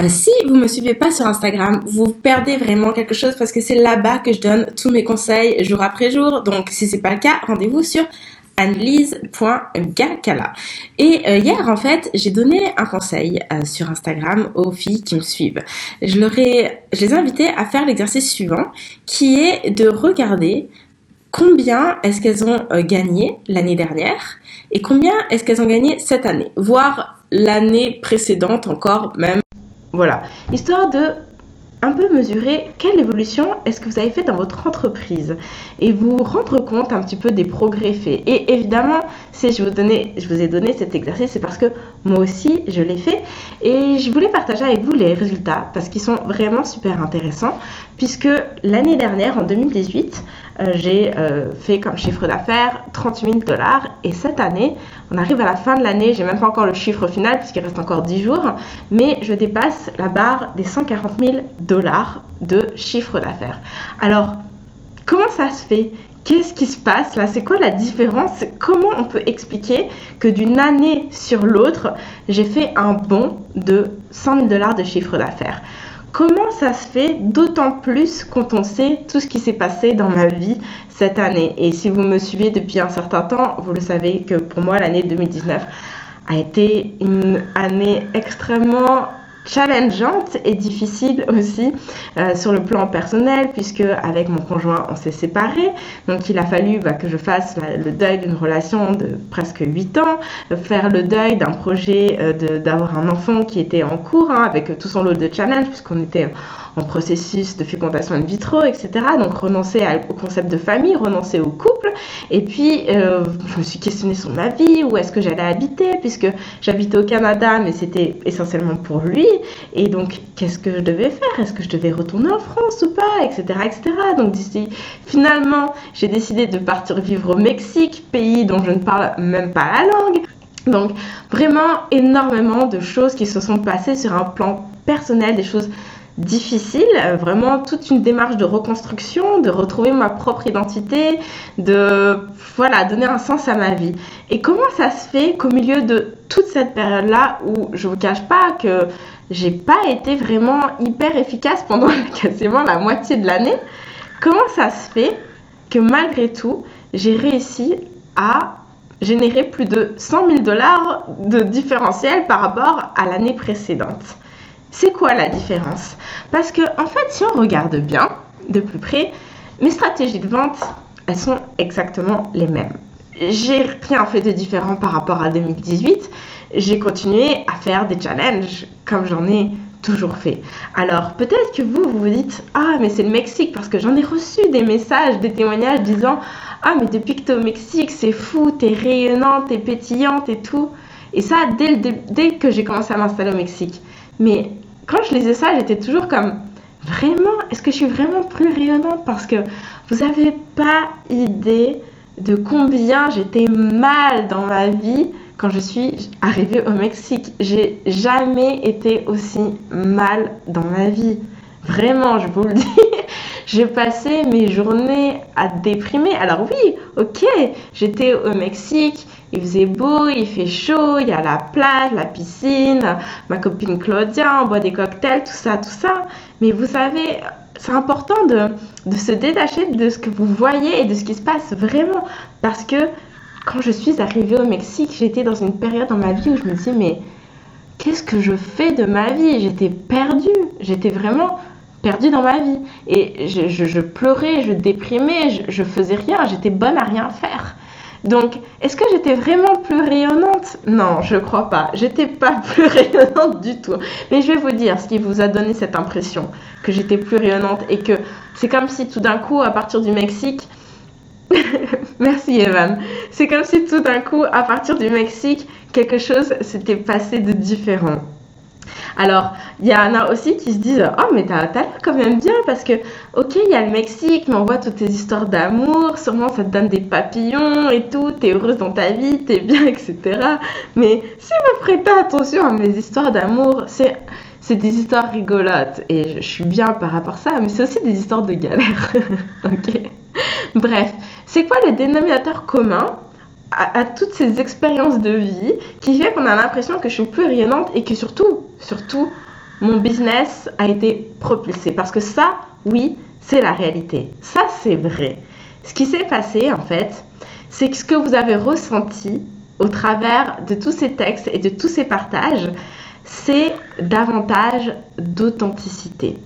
Euh, si vous me suivez pas sur Instagram, vous perdez vraiment quelque chose parce que c'est là-bas que je donne tous mes conseils jour après jour. Donc si c'est pas le cas, rendez-vous sur annelise.gakala. Et euh, hier, en fait, j'ai donné un conseil euh, sur Instagram aux filles qui me suivent. Je, leur ai, je les ai invitées à faire l'exercice suivant, qui est de regarder combien est-ce qu'elles ont gagné l'année dernière et combien est-ce qu'elles ont gagné cette année, voire l'année précédente encore même. Voilà, histoire de un peu mesurer quelle évolution est-ce que vous avez fait dans votre entreprise. Et vous rendre compte un petit peu des progrès faits. Et évidemment, si je vous, je vous ai donné cet exercice, c'est parce que moi aussi, je l'ai fait. Et je voulais partager avec vous les résultats parce qu'ils sont vraiment super intéressants puisque l'année dernière, en 2018, euh, j'ai euh, fait comme chiffre d'affaires 38 000 dollars. Et cette année, on arrive à la fin de l'année, j'ai même pas encore le chiffre final puisqu'il reste encore 10 jours, mais je dépasse la barre des 140 000 dollars de chiffre d'affaires. Alors, comment ça se fait? Qu'est-ce qui se passe là? C'est quoi la différence? Comment on peut expliquer que d'une année sur l'autre, j'ai fait un bond de 100 000 dollars de chiffre d'affaires? Comment ça se fait d'autant plus quand on sait tout ce qui s'est passé dans ma vie cette année? Et si vous me suivez depuis un certain temps, vous le savez que pour moi l'année 2019 a été une année extrêmement challengeante et difficile aussi euh, sur le plan personnel puisque avec mon conjoint on s'est séparés. Donc il a fallu bah, que je fasse le deuil d'une relation de presque 8 ans faire le deuil d'un projet euh, d'avoir un enfant qui était en cours hein, avec tout son lot de challenges puisqu'on était en processus de fécondation in vitro, etc. Donc renoncer au concept de famille, renoncer au couple. Et puis, euh, je me suis questionnée sur ma vie, où est-ce que j'allais habiter, puisque j'habitais au Canada, mais c'était essentiellement pour lui. Et donc, qu'est-ce que je devais faire? Est-ce que je devais retourner en France ou pas? Etc. etc. Donc, d'ici, finalement, j'ai décidé de partir vivre au Mexique, pays dont je ne parle même pas la langue. Donc, vraiment énormément de choses qui se sont passées sur un plan personnel, des choses difficile, euh, vraiment toute une démarche de reconstruction, de retrouver ma propre identité, de voilà, donner un sens à ma vie. Et comment ça se fait qu'au milieu de toute cette période-là où je vous cache pas que j'ai pas été vraiment hyper efficace pendant quasiment la moitié de l'année, comment ça se fait que malgré tout, j'ai réussi à générer plus de 100 000 dollars de différentiel par rapport à l'année précédente? C'est quoi la différence? Parce que en fait, si on regarde bien de plus près, mes stratégies de vente, elles sont exactement les mêmes. J'ai rien fait de différent par rapport à 2018. J'ai continué à faire des challenges comme j'en ai toujours fait. Alors peut-être que vous, vous dites Ah, mais c'est le Mexique parce que j'en ai reçu des messages, des témoignages disant Ah, mais depuis que tu es au Mexique, c'est fou, tu es rayonnante, es pétillante et tout. Et ça, dès, dès que j'ai commencé à m'installer au Mexique. Mais quand je lisais ça, j'étais toujours comme vraiment, est-ce que je suis vraiment plus rayonnante? Parce que vous n'avez pas idée de combien j'étais mal dans ma vie quand je suis arrivée au Mexique. J'ai jamais été aussi mal dans ma vie. Vraiment, je vous le dis. J'ai passé mes journées à déprimer. Alors oui, ok, j'étais au Mexique, il faisait beau, il fait chaud, il y a la plage, la piscine, ma copine Claudia, on boit des cocktails, tout ça, tout ça. Mais vous savez, c'est important de, de se détacher de ce que vous voyez et de ce qui se passe vraiment. Parce que quand je suis arrivée au Mexique, j'étais dans une période dans ma vie où je me disais, mais qu'est-ce que je fais de ma vie? J'étais perdue. J'étais vraiment perdue dans ma vie. Et je, pleurais, je déprimais, je faisais rien. J'étais bonne à rien faire. Donc, est-ce que j'étais vraiment plus rayonnante? Non, je crois pas. J'étais pas plus rayonnante du tout. Mais je vais vous dire ce qui vous a donné cette impression que j'étais plus rayonnante et que c'est comme si tout d'un coup, à partir du Mexique, Merci Evan. C'est comme si tout d'un coup, à partir du Mexique, quelque chose s'était passé de différent. Alors, il y en a aussi qui se disent Oh, mais t'as l'air quand même bien parce que, ok, il y a le Mexique, mais on voit toutes tes histoires d'amour, sûrement ça te donne des papillons et tout, t'es heureuse dans ta vie, t'es bien, etc. Mais si vous prêtez attention à mes histoires d'amour, c'est. C'est des histoires rigolotes et je suis bien par rapport à ça, mais c'est aussi des histoires de galère. ok Bref, c'est quoi le dénominateur commun à, toutes ces expériences de vie qui fait qu'on a l'impression que je suis plus rayonnante et que surtout, surtout, mon business a été propulsé. Parce que ça, oui, c'est la réalité. Ça, c'est vrai. Ce qui s'est passé, en fait, c'est que ce que vous avez ressenti au travers de tous ces textes et de tous ces partages, c'est davantage d'authenticité.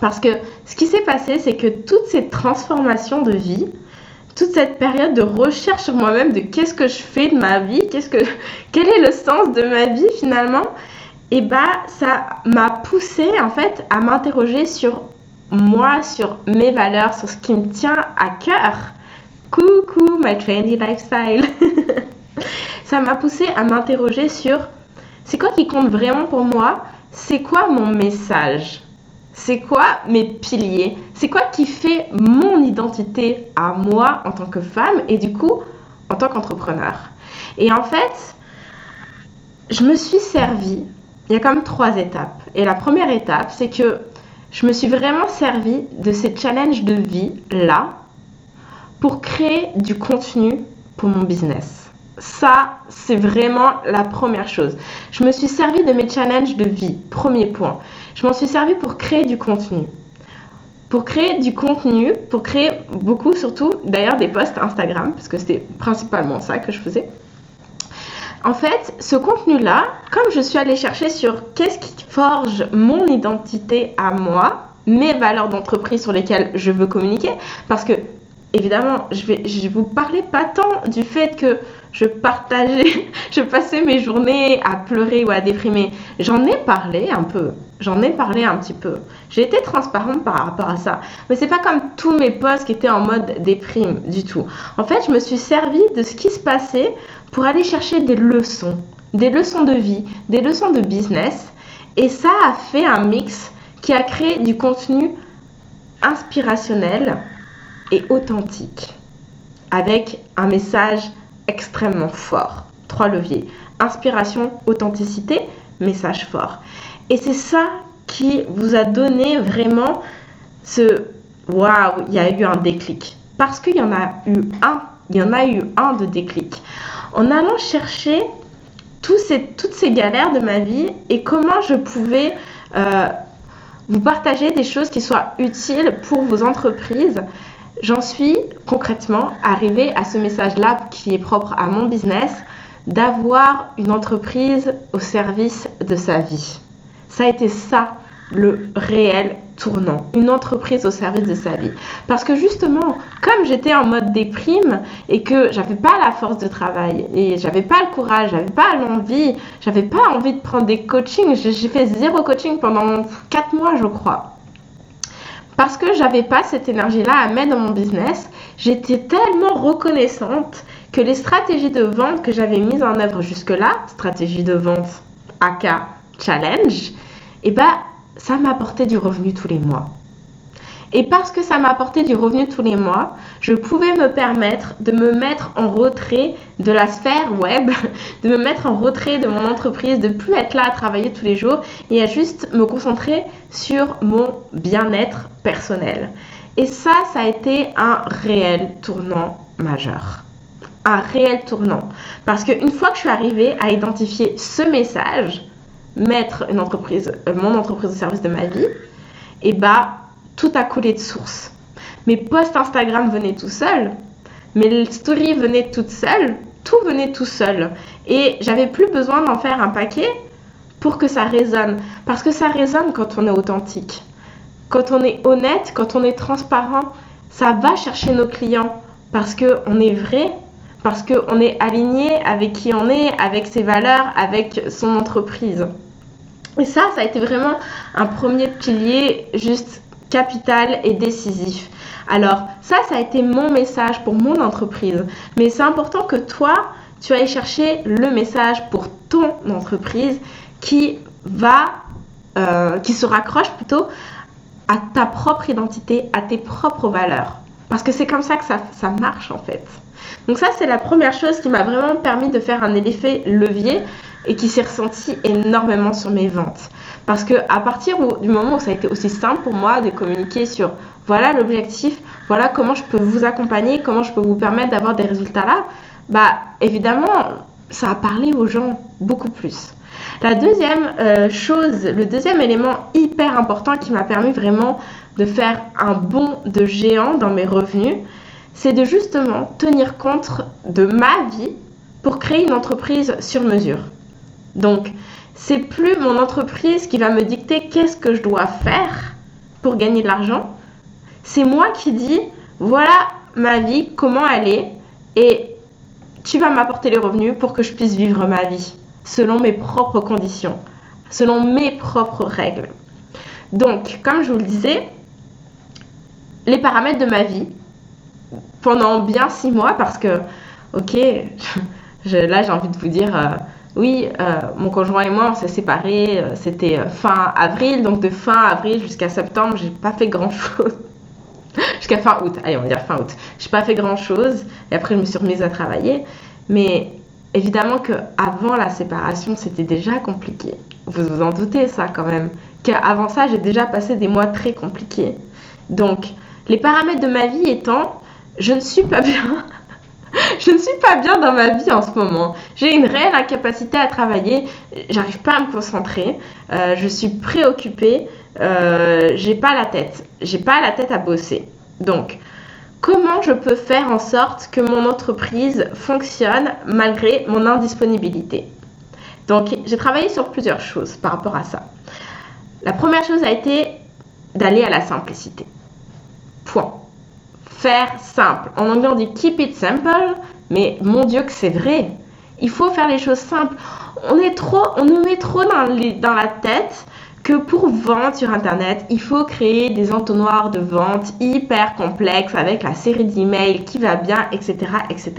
Parce que ce qui s'est passé, c'est que toutes ces transformations de vie, toute cette période de recherche sur moi-même de qu'est-ce que je fais de ma vie, qu'est-ce que, quel est le sens de ma vie finalement, et eh bah ça m'a poussé en fait à m'interroger sur moi, sur mes valeurs, sur ce qui me tient à cœur. Coucou my trendy lifestyle. ça m'a poussé à m'interroger sur c'est quoi qui compte vraiment pour moi, c'est quoi mon message? C'est quoi mes piliers? C'est quoi qui fait mon identité à moi en tant que femme et du coup en tant qu'entrepreneur? Et en fait, je me suis servi, il y a quand même trois étapes. Et la première étape, c'est que je me suis vraiment servi de ces challenges de vie là pour créer du contenu pour mon business. Ça, c'est vraiment la première chose. Je me suis servi de mes challenges de vie, premier point. Je m'en suis servi pour créer du contenu. Pour créer du contenu, pour créer beaucoup, surtout d'ailleurs des posts Instagram, parce que c'était principalement ça que je faisais. En fait, ce contenu-là, comme je suis allée chercher sur qu'est-ce qui forge mon identité à moi, mes valeurs d'entreprise sur lesquelles je veux communiquer, parce que évidemment, je vais, vous parler pas tant du fait que je partageais, je passais mes journées à pleurer ou à déprimer. J'en ai parlé un peu. J'en ai parlé un petit peu. J'ai été transparente par rapport à ça. Mais c'est pas comme tous mes posts qui étaient en mode déprime du tout. En fait, je me suis servi de ce qui se passait pour aller chercher des leçons. Des leçons de vie, des leçons de business. Et ça a fait un mix qui a créé du contenu inspirationnel et authentique. Avec un message extrêmement fort. Trois leviers. Inspiration, authenticité, message fort. Et c'est ça qui vous a donné vraiment ce waouh, il y a eu un déclic. Parce qu'il y en a eu un, il y en a eu un de déclic. En allant chercher ces, toutes ces galères de ma vie et comment je pouvais euh, vous partager des choses qui soient utiles pour vos entreprises, j'en suis concrètement arrivée à ce message-là qui est propre à mon business, d'avoir une entreprise au service de sa vie. Ça a été ça le réel tournant, une entreprise au service de sa vie. Parce que justement, comme j'étais en mode déprime et que j'avais pas la force de travail et j'avais pas le courage, j'avais pas l'envie, j'avais pas envie de prendre des coachings, j'ai fait zéro coaching pendant 4 mois, je crois. Parce que j'avais pas cette énergie-là à mettre dans mon business, j'étais tellement reconnaissante que les stratégies de vente que j'avais mises en œuvre jusque-là, stratégie de vente AK challenge, eh ben, ça m'apportait du revenu tous les mois. Et parce que ça m'apportait du revenu tous les mois, je pouvais me permettre de me mettre en retrait de la sphère web, de me mettre en retrait de mon entreprise, de plus être là à travailler tous les jours et à juste me concentrer sur mon bien-être personnel. Et ça, ça a été un réel tournant majeur. Un réel tournant. Parce qu'une fois que je suis arrivée à identifier ce message, mettre une entreprise, euh, mon entreprise au service de ma vie, et bah tout a coulé de source. Mes posts Instagram venaient tout seuls, mes stories venaient toutes seules, tout venait tout seul. Et j'avais plus besoin d'en faire un paquet pour que ça résonne. Parce que ça résonne quand on est authentique. Quand on est honnête, quand on est transparent, ça va chercher nos clients. Parce qu'on est vrai, parce qu'on est aligné avec qui on est, avec ses valeurs, avec son entreprise. Et ça, ça a été vraiment un premier pilier juste capital et décisif. Alors ça, ça a été mon message pour mon entreprise. Mais c'est important que toi, tu ailles chercher le message pour ton entreprise qui va, euh, qui se raccroche plutôt à ta propre identité, à tes propres valeurs. Parce que c'est comme ça que ça, ça marche en fait. Donc ça, c'est la première chose qui m'a vraiment permis de faire un effet levier et qui s'est ressenti énormément sur mes ventes. Parce que à partir du moment où ça a été aussi simple pour moi de communiquer sur voilà l'objectif, voilà comment je peux vous accompagner, comment je peux vous permettre d'avoir des résultats là, bah évidemment ça a parlé aux gens beaucoup plus. La deuxième euh, chose, le deuxième élément hyper important qui m'a permis vraiment de faire un bond de géant dans mes revenus, c'est de justement tenir compte de ma vie pour créer une entreprise sur mesure. Donc, c'est plus mon entreprise qui va me dicter qu'est-ce que je dois faire pour gagner de l'argent. C'est moi qui dis, voilà ma vie, comment elle est, et tu vas m'apporter les revenus pour que je puisse vivre ma vie selon mes propres conditions, selon mes propres règles. Donc, comme je vous le disais, les paramètres de ma vie pendant bien six mois parce que, ok, là j'ai envie de vous dire, euh, oui, euh, mon conjoint et moi on s'est séparés, euh, c'était fin avril, donc de fin avril jusqu'à septembre, j'ai pas fait grand chose. jusqu'à fin août, allez on va dire fin août, j'ai pas fait grand chose et après je me suis remise à travailler, mais évidemment que avant la séparation c'était déjà compliqué. Vous vous en doutez ça quand même, qu'avant ça j'ai déjà passé des mois très compliqués. Donc les paramètres de ma vie étant, je ne suis pas bien. je ne suis pas bien dans ma vie en ce moment. J'ai une réelle incapacité à travailler. J'arrive pas à me concentrer. Euh, je suis préoccupée. Euh, j'ai pas la tête. J'ai pas la tête à bosser. Donc, comment je peux faire en sorte que mon entreprise fonctionne malgré mon indisponibilité? Donc, j'ai travaillé sur plusieurs choses par rapport à ça. La première chose a été d'aller à la simplicité. Point. Faire simple. En anglais, on dit keep it simple, mais mon Dieu que c'est vrai. Il faut faire les choses simples. On est trop, on nous met trop dans, la tête que pour vendre sur internet, il faut créer des entonnoirs de vente hyper complexes avec la série d'emails qui va bien, etc., etc.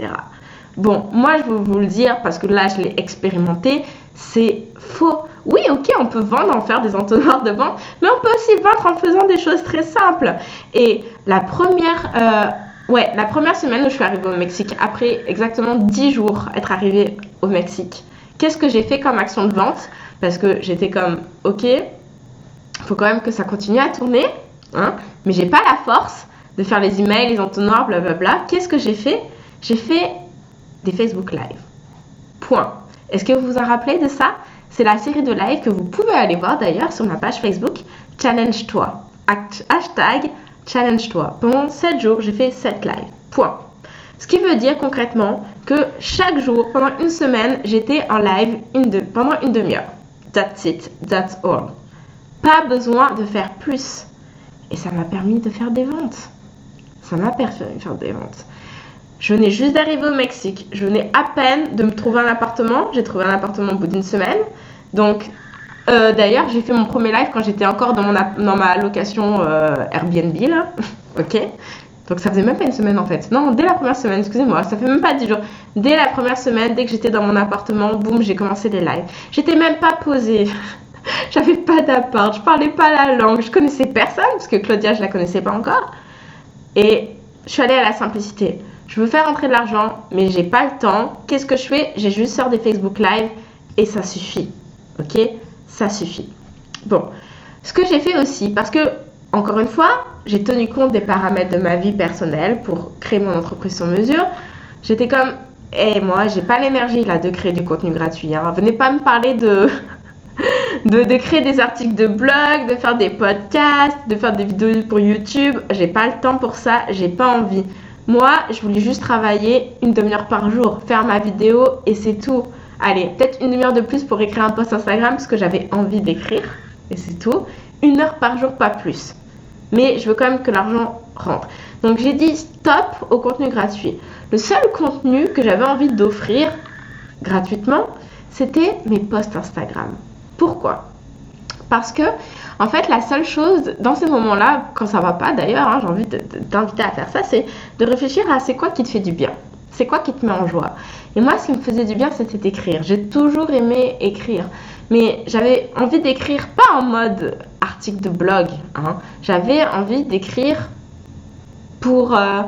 Bon, moi je veux vous le dire parce que là je l'ai expérimenté, c'est faux. Oui, ok, on peut vendre en faire des entonnoirs de vente, mais on peut aussi vendre en faisant des choses très simples. Et la première, euh, ouais, la première semaine où je suis arrivée au Mexique, après exactement 10 jours être arrivée au Mexique, qu'est-ce que j'ai fait comme action de vente? Parce que j'étais comme, ok, faut quand même que ça continue à tourner, hein, mais j'ai pas la force de faire les emails, les entonnoirs, blablabla. Qu'est-ce que j'ai fait? J'ai fait des Facebook Live. Point. Est-ce que vous vous en rappelez de ça? C'est la série de live que vous pouvez aller voir d'ailleurs sur ma page Facebook Challenge-toi. Hashtag Challenge-toi. Pendant 7 jours, j'ai fait 7 lives. Point. Ce qui veut dire concrètement que chaque jour, pendant une semaine, j'étais en live une pendant une demi-heure. That's it. That's all. Pas besoin de faire plus. Et ça m'a permis de faire des ventes. Ça m'a permis de faire des ventes. Je venais juste d'arriver au Mexique. Je venais à peine de me trouver un appartement. J'ai trouvé un appartement au bout d'une semaine. Donc, euh, d'ailleurs, j'ai fait mon premier live quand j'étais encore dans, ma location euh, Airbnb, ok Donc, ça faisait même pas une semaine en fait. Non, dès la première semaine, excusez-moi, ça fait même pas 10 jours. Dès la première semaine, dès que j'étais dans mon appartement, boum, j'ai commencé les lives. J'étais même pas posée. J'avais pas d'appart, je parlais pas la langue, je connaissais personne parce que Claudia, je la connaissais pas encore. Et je suis allée à la simplicité je veux faire rentrer de l'argent, mais j'ai pas le temps. Qu'est-ce que je fais? J'ai juste sorti des Facebook Live et ça suffit. Ok? Ça suffit. Bon, ce que j'ai fait aussi, parce que, encore une fois, j'ai tenu compte des paramètres de ma vie personnelle pour créer mon entreprise sur mesure. J'étais comme, hé, moi, j'ai pas l'énergie là de créer du contenu gratuit. Hein. Venez pas me parler de, de, de, créer des articles de blog, de faire des podcasts, de faire des vidéos pour YouTube. J'ai pas le temps pour ça, j'ai pas envie. Moi, je voulais juste travailler une demi-heure par jour, faire ma vidéo et c'est tout. Allez, peut-être une demi-heure de plus pour écrire un post Instagram parce que j'avais envie d'écrire et c'est tout. Une heure par jour, pas plus. Mais je veux quand même que l'argent rentre. Donc j'ai dit stop au contenu gratuit. Le seul contenu que j'avais envie d'offrir gratuitement, c'était mes posts Instagram. Pourquoi? Parce que en fait, la seule chose dans ces moments-là, quand ça va pas d'ailleurs, hein, j'ai envie de t'inviter à faire ça, c'est de réfléchir à c'est quoi qui te fait du bien. C'est quoi qui te met en joie Et moi, ce qui me faisait du bien, c'était d'écrire. J'ai toujours aimé écrire. Mais j'avais envie d'écrire pas en mode article de blog. Hein. J'avais envie d'écrire pour, euh,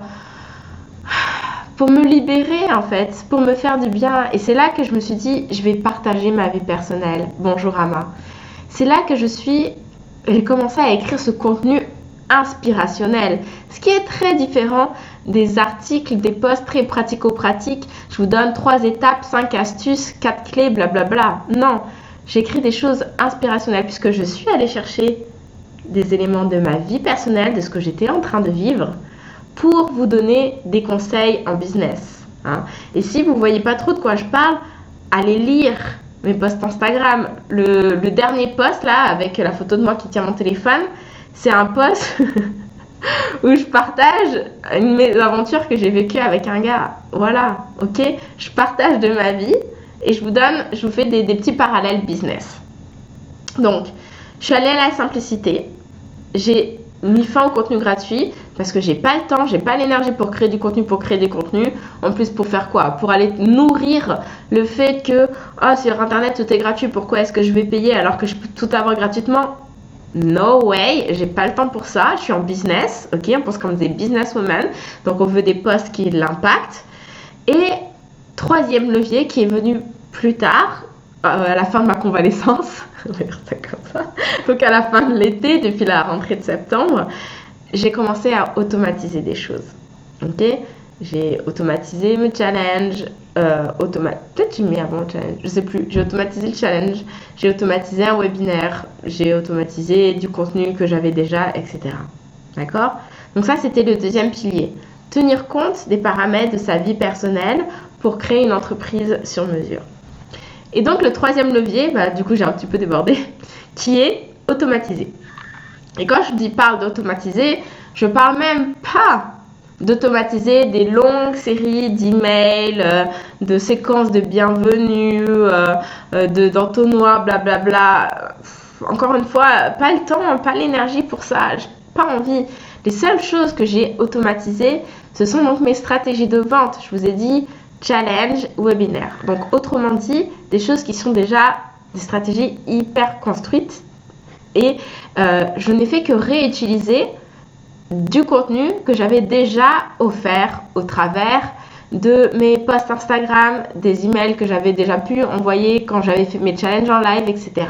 pour me libérer, en fait, pour me faire du bien. Et c'est là que je me suis dit, je vais partager ma vie personnelle. Bonjour Ama. C'est là que je suis j'ai commencé à écrire ce contenu inspirationnel, ce qui est très différent des articles, des posts très pratico-pratiques. Je vous donne trois étapes, cinq astuces, quatre clés, blablabla. Non, j'écris des choses inspirationnelles puisque je suis allée chercher des éléments de ma vie personnelle, de ce que j'étais en train de vivre, pour vous donner des conseils en business. Hein. Et si vous ne voyez pas trop de quoi je parle, allez lire mes posts Instagram. Le, dernier post là, avec la photo de moi qui tient mon téléphone, c'est un post où je partage mes aventures que j'ai vécues avec un gars. Voilà, ok? Je partage de ma vie et je vous donne, je vous fais des, des petits parallèles business. Donc, je suis allée à la simplicité. J'ai mis fin au contenu gratuit parce que j'ai pas le temps, j'ai pas l'énergie pour créer du contenu, pour créer des contenus. En plus, pour faire quoi? Pour aller nourrir le fait que oh, sur internet tout est gratuit, pourquoi est-ce que je vais payer alors que je peux tout avoir gratuitement? No way, j'ai pas le temps pour ça. Je suis en business, ok? On pense comme des businesswomen, donc on veut des postes qui l'impactent. Et troisième levier qui est venu plus tard, à la fin de ma convalescence. Donc à la fin de l'été, depuis la rentrée de septembre, j'ai commencé à automatiser des choses. Ok? J'ai automatisé mes challenges, euh, peut-être j'ai mis avant le challenge, je sais plus. J'ai automatisé le challenge, j'ai automatisé un webinaire, j'ai automatisé du contenu que j'avais déjà, etc. D'accord? Donc ça, c'était le deuxième pilier. Tenir compte des paramètres de sa vie personnelle pour créer une entreprise sur mesure. Et donc le troisième levier, bah, du coup j'ai un petit peu débordé, qui est automatiser. Et quand je dis parle d'automatiser, je parle même pas d'automatiser des longues séries d'emails, euh, de séquences de bienvenue, euh, euh, de d'entonnoirs, blablabla. Encore une fois, pas le temps, pas l'énergie pour ça, pas envie. Les seules choses que j'ai automatisées, ce sont donc mes stratégies de vente. Je vous ai dit challenge, webinaire. Donc autrement dit, des choses qui sont déjà des stratégies hyper construites et je n'ai fait que réutiliser du contenu que j'avais déjà offert au travers de mes posts Instagram, des emails que j'avais déjà pu envoyer quand j'avais fait mes challenges en live, etc.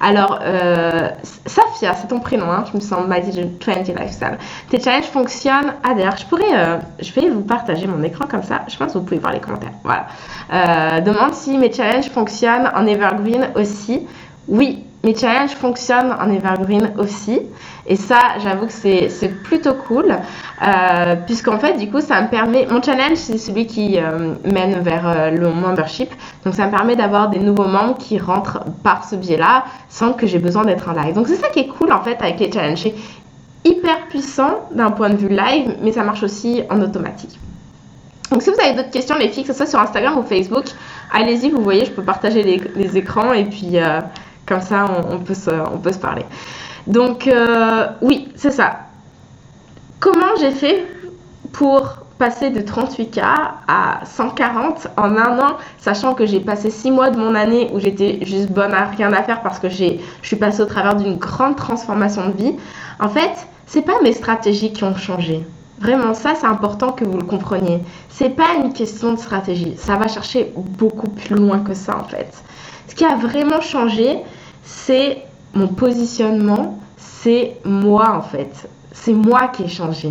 Alors, euh, Safia, c'est ton prénom, hein, je me sens Magic Trendy Lifestyle. Tes challenges fonctionnent. Ah, d'ailleurs, je pourrais, euh, je vais vous partager mon écran comme ça. Je pense que vous pouvez voir les commentaires. Voilà. Euh, demande si mes challenges fonctionnent en evergreen aussi. Oui, mes challenges fonctionnent en evergreen aussi. Et ça, j'avoue que c'est plutôt cool. Euh, Puisqu'en fait, du coup, ça me permet. Mon challenge, c'est celui qui euh, mène vers euh, le membership. Donc, ça me permet d'avoir des nouveaux membres qui rentrent par ce biais-là sans que j'ai besoin d'être en live. Donc, c'est ça qui est cool en fait avec les challenges. C'est hyper puissant d'un point de vue live, mais ça marche aussi en automatique. Donc, si vous avez d'autres questions, les filles, que ce soit sur Instagram ou Facebook, allez-y, vous voyez, je peux partager les, les écrans et puis euh, comme ça, on, peut se, parler. Donc, euh, oui, c'est ça. Comment j'ai fait pour passer de 38K à 140 en un an, sachant que j'ai passé 6 mois de mon année où j'étais juste bonne à rien à faire parce que je suis passée au travers d'une grande transformation de vie? En fait, c'est pas mes stratégies qui ont changé. Vraiment, ça, c'est important que vous le compreniez. C'est pas une question de stratégie. Ça va chercher beaucoup plus loin que ça, en fait. Ce qui a vraiment changé, c'est mon positionnement, c'est moi en fait. C'est moi qui ai changé.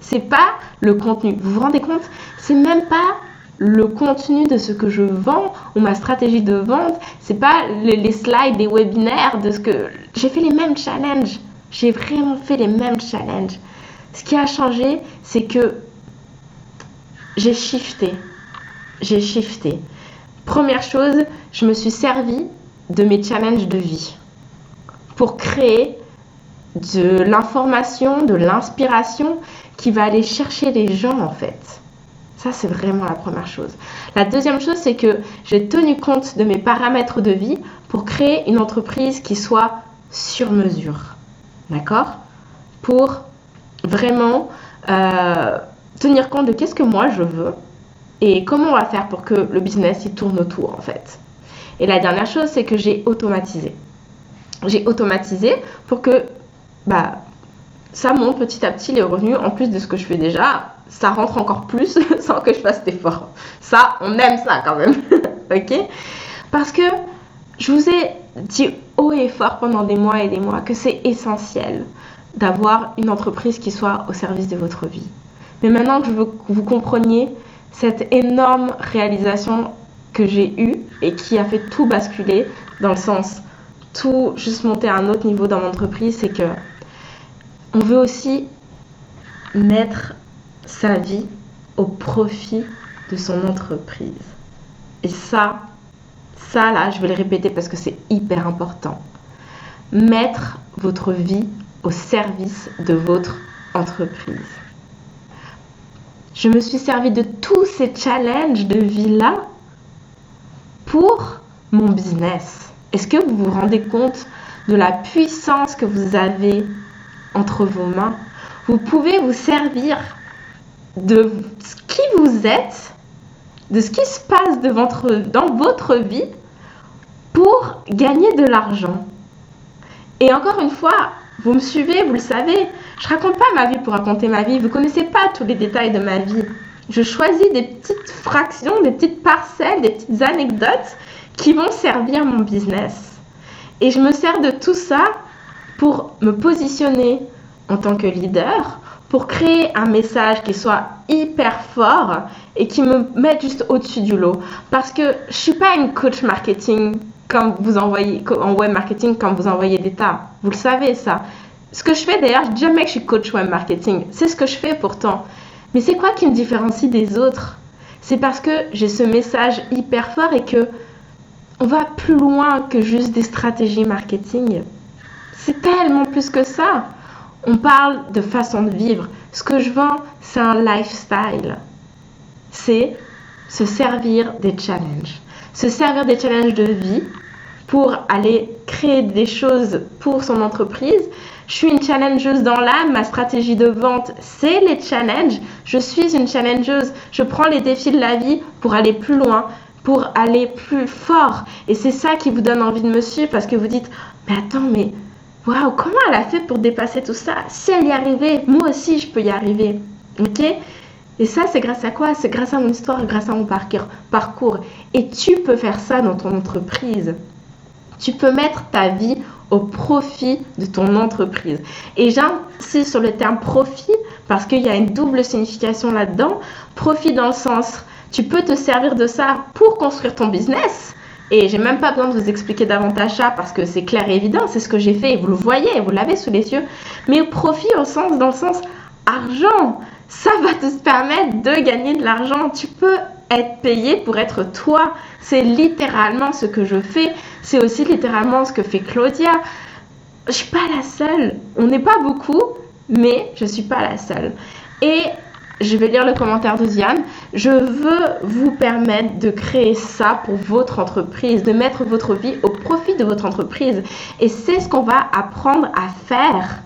C'est pas le contenu. Vous vous rendez compte? C'est même pas le contenu de ce que je vends ou ma stratégie de vente. C'est pas les, slides des webinaires de ce que j'ai fait les mêmes challenges. J'ai vraiment fait les mêmes challenges. Ce qui a changé, c'est que j'ai shifté. J'ai shifté. Première chose, je me suis servi de mes challenges de vie pour créer de l'information, de l'inspiration qui va aller chercher les gens en fait. Ça, c'est vraiment la première chose. La deuxième chose, c'est que j'ai tenu compte de mes paramètres de vie pour créer une entreprise qui soit sur mesure. D'accord? Pour vraiment euh, tenir compte de qu'est-ce que moi je veux et comment on va faire pour que le business il tourne autour en fait. Et la dernière chose, c'est que j'ai automatisé. J'ai automatisé pour que bah, ça monte petit à petit les revenus en plus de ce que je fais déjà. Ça rentre encore plus sans que je fasse d'efforts. Ça, on aime ça quand même. ok? Parce que je vous ai dit haut et fort pendant des mois et des mois que c'est essentiel d'avoir une entreprise qui soit au service de votre vie. Mais maintenant que je veux que vous compreniez cette énorme réalisation que j'ai eue, et qui a fait tout basculer dans le sens tout juste monter à un autre niveau dans l'entreprise, c'est que on veut aussi mettre sa vie au profit de son entreprise. Et ça, ça là, je vais le répéter parce que c'est hyper important. Mettre votre vie au service de votre entreprise. Je me suis servi de tous ces challenges de vie-là pour mon business. Est-ce que vous vous rendez compte de la puissance que vous avez entre vos mains? Vous pouvez vous servir de qui vous êtes, de ce qui se passe dans votre vie pour gagner de l'argent. Et encore une fois, vous me suivez, vous le savez, je raconte pas ma vie pour raconter ma vie. Vous connaissez pas tous les détails de ma vie. Je choisis des petites fractions, des petites parcelles, des petites anecdotes qui vont servir mon business. Et je me sers de tout ça pour me positionner en tant que leader, pour créer un message qui soit hyper fort et qui me mette juste au-dessus du lot. Parce que je suis pas une coach marketing quand vous envoyez en web marketing quand vous envoyez des tas. Vous le savez ça. Ce que je fais d'ailleurs, je dis jamais que je suis coach web marketing. C'est ce que je fais pourtant. Mais c'est quoi qui me différencie des autres? C'est parce que j'ai ce message hyper fort et que on va plus loin que juste des stratégies marketing. C'est tellement plus que ça. On parle de façon de vivre. Ce que je vends, c'est un lifestyle. C'est se servir des challenges. Se servir des challenges de vie pour aller créer des choses pour son entreprise. Je suis une challengeuse dans l'âme. Ma stratégie de vente, c'est les challenges. Je suis une challengeuse. Je prends les défis de la vie pour aller plus loin, pour aller plus fort. Et c'est ça qui vous donne envie de me suivre parce que vous dites, mais attends, mais waouh, comment elle a fait pour dépasser tout ça? Si elle y arrivait, moi aussi je peux y arriver. Ok? Et ça, c'est grâce à quoi? C'est grâce à mon histoire, grâce à mon parcours. Et tu peux faire ça dans ton entreprise. Tu peux mettre ta vie au profit de ton entreprise. Et j'insiste sur le terme profit parce qu'il y a une double signification là-dedans. Profit dans le sens, tu peux te servir de ça pour construire ton business. Et j'ai même pas besoin de vous expliquer davantage ça parce que c'est clair et évident, c'est ce que j'ai fait et vous le voyez, vous l'avez sous les yeux. Mais profit au sens, dans le sens argent, ça va te permettre de gagner de l'argent. Tu peux être payé pour être toi. C'est littéralement ce que je fais. C'est aussi littéralement ce que fait Claudia. Je suis pas la seule. On n'est pas beaucoup, mais je suis pas la seule. Et je vais lire le commentaire de Diane. Je veux vous permettre de créer ça pour votre entreprise, de mettre votre vie au profit de votre entreprise. Et c'est ce qu'on va apprendre à faire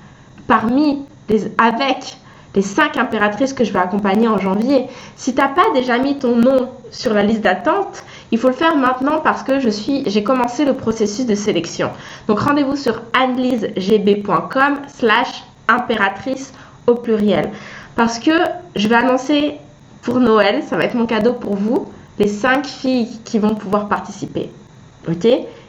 parmi les, avec les cinq impératrices que je vais accompagner en janvier. Si tu n'as pas déjà mis ton nom sur la liste d'attente, il faut le faire maintenant parce que j'ai commencé le processus de sélection. Donc rendez-vous sur anneliesegb.com slash impératrice au pluriel. Parce que je vais annoncer pour Noël, ça va être mon cadeau pour vous, les cinq filles qui vont pouvoir participer. Ok?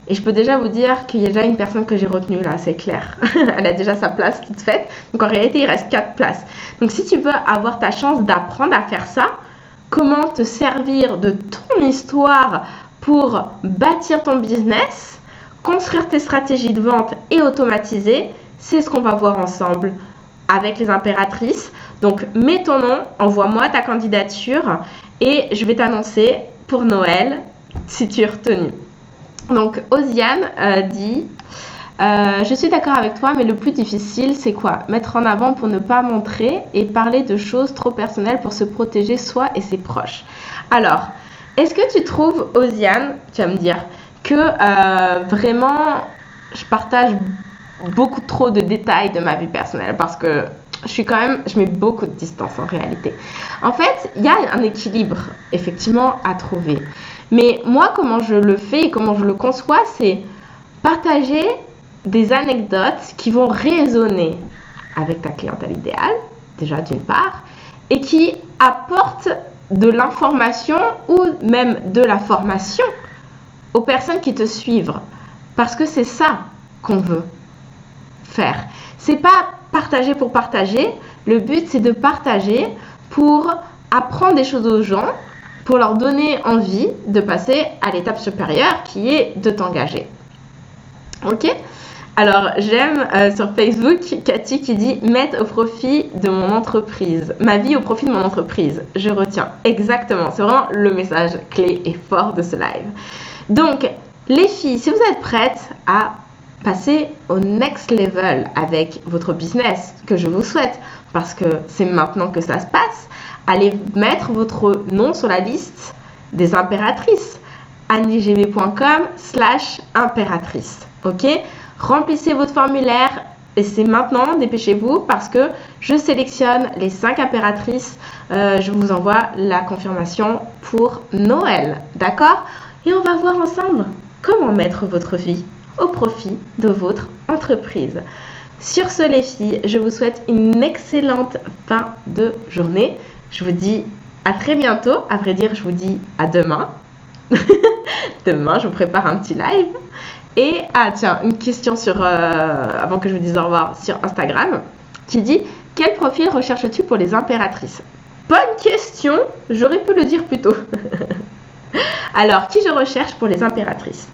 Et je peux déjà vous dire qu'il y a déjà une personne que j'ai retenue là, c'est clair. Elle a déjà sa place toute faite. Donc en réalité, il reste quatre places. Donc si tu veux avoir ta chance d'apprendre à faire ça, comment te servir de ton histoire pour bâtir ton business, construire tes stratégies de vente et automatiser, c'est ce qu'on va voir ensemble avec les impératrices. Donc mets ton nom, envoie-moi ta candidature et je vais t'annoncer pour Noël si tu es retenu. Donc Osiane euh, dit euh, Je suis d'accord avec toi, mais le plus difficile, c'est quoi? Mettre en avant pour ne pas montrer et parler de choses trop personnelles pour se protéger soi et ses proches. Alors, est-ce que tu trouves, Osiane, tu vas me dire, que euh, vraiment je partage beaucoup trop de détails de ma vie personnelle? Parce que je suis quand même, je mets beaucoup de distance en réalité. En fait, il y a un équilibre effectivement à trouver. Mais moi, comment je le fais et comment je le conçois, c'est partager des anecdotes qui vont résonner avec ta clientèle idéale, déjà d'une part, et qui apportent de l'information ou même de la formation aux personnes qui te suivent. Parce que c'est ça qu'on veut faire. C'est pas partager pour partager. Le but, c'est de partager pour apprendre des choses aux gens pour leur donner envie de passer à l'étape supérieure qui est de t'engager. Ok? Alors, j'aime euh, sur Facebook Cathy qui dit mettre au profit de mon entreprise, ma vie au profit de mon entreprise. Je retiens exactement, c'est vraiment le message clé et fort de ce live. Donc, les filles, si vous êtes prêtes à passer au next level avec votre business, que je vous souhaite, parce que c'est maintenant que ça se passe, allez mettre votre nom sur la liste des impératrices. annigb.com slash impératrice. Ok? Remplissez votre formulaire et c'est maintenant, dépêchez-vous parce que je sélectionne les 5 impératrices. Euh, je vous envoie la confirmation pour Noël. D'accord? Et on va voir ensemble comment mettre votre vie au profit de votre entreprise. Sur ce, les filles, je vous souhaite une excellente fin de journée. Je vous dis à très bientôt. À vrai dire, je vous dis à demain. demain, je vous prépare un petit live. Et, ah tiens, une question sur, euh, avant que je vous dise au revoir, sur Instagram, qui dit Quel profil recherches-tu pour les impératrices? Bonne question, j'aurais pu le dire plus tôt. Alors, qui je recherche pour les impératrices?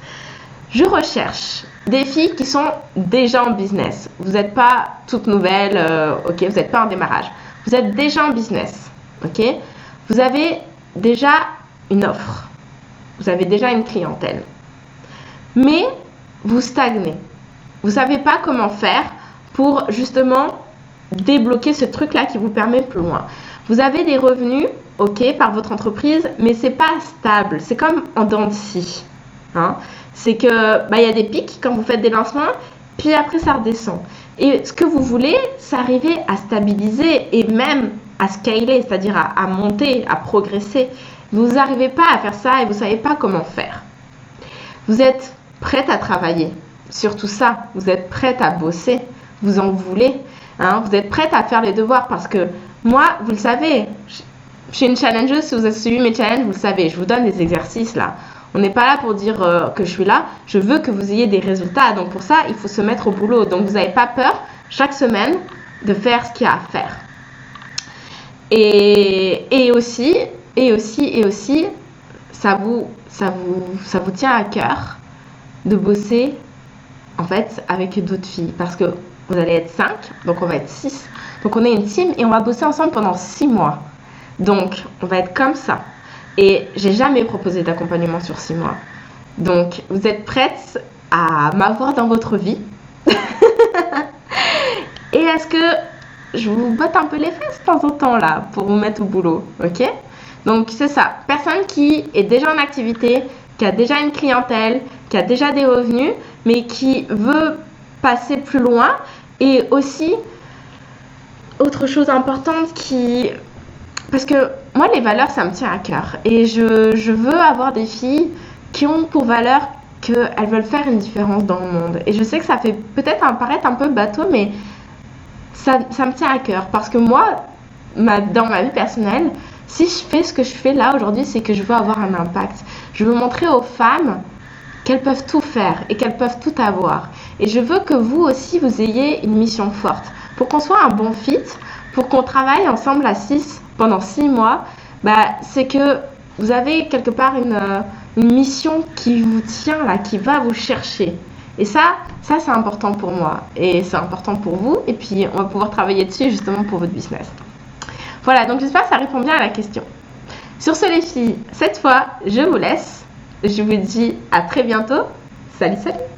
Je recherche des filles qui sont déjà en business. Vous n'êtes pas toute nouvelle, euh, ok, vous n'êtes pas en démarrage. Vous êtes déjà en business, ok? Vous avez déjà une offre. Vous avez déjà une clientèle. Mais vous stagnez. Vous ne savez pas comment faire pour justement débloquer ce truc-là qui vous permet plus loin. Vous avez des revenus, ok, par votre entreprise, mais c'est pas stable. C'est comme en dents de scie. Hein. C'est que bah, il y a des pics quand vous faites des lancements, puis après ça redescend. Et ce que vous voulez, c'est arriver à stabiliser et même à scaler, c'est-à-dire à, monter, à progresser. Vous n'arrivez pas à faire ça et vous ne savez pas comment faire. Vous êtes prête à travailler sur tout ça. Vous êtes prête à bosser. Vous en voulez. Hein. Vous êtes prête à faire les devoirs parce que moi, vous le savez, je suis une challengeuse. Si vous avez suivi mes challenges, vous le savez. Je vous donne des exercices là. On n'est pas là pour dire euh, que je suis là. Je veux que vous ayez des résultats. Donc pour ça, il faut se mettre au boulot. Donc vous n'avez pas peur chaque semaine de faire ce qu'il y a à faire. Et, aussi, et aussi, et aussi, ça vous, ça vous, ça vous tient à cœur de bosser en fait avec d'autres filles parce que vous allez être 5, donc on va être 6. Donc on est une team et on va bosser ensemble pendant 6 mois. Donc on va être comme ça. Et j'ai jamais proposé d'accompagnement sur 6 mois. Donc vous êtes prête à m'avoir dans votre vie? Et est-ce que je vous botte un peu les fesses de temps en temps là pour vous mettre au boulot, ok? Donc c'est ça. Personne qui est déjà en activité, qui a déjà une clientèle, qui a déjà des revenus, mais qui veut passer plus loin. Et aussi, autre chose importante qui... Parce que moi, les valeurs, ça me tient à cœur. Et je, je veux avoir des filles qui ont pour valeur qu'elles veulent faire une différence dans le monde. Et je sais que ça fait peut-être paraître un peu bateau, mais ça, ça me tient à cœur. Parce que moi, dans ma vie personnelle, si je fais ce que je fais là aujourd'hui, c'est que je veux avoir un impact. Je veux montrer aux femmes qu'elles peuvent tout faire et qu'elles peuvent tout avoir. Et je veux que vous aussi, vous ayez une mission forte. Pour qu'on soit un bon fit, pour qu'on travaille ensemble à 6 pendant 6 mois, bah, c'est que vous avez quelque part une, euh, une, mission qui vous tient là, qui va vous chercher. Et ça, ça c'est important pour moi et c'est important pour vous. Et puis on va pouvoir travailler dessus justement pour votre business. Voilà, donc j'espère que ça répond bien à la question. Sur ce les filles, cette fois, je vous laisse. Je vous dis à très bientôt. Salut, salut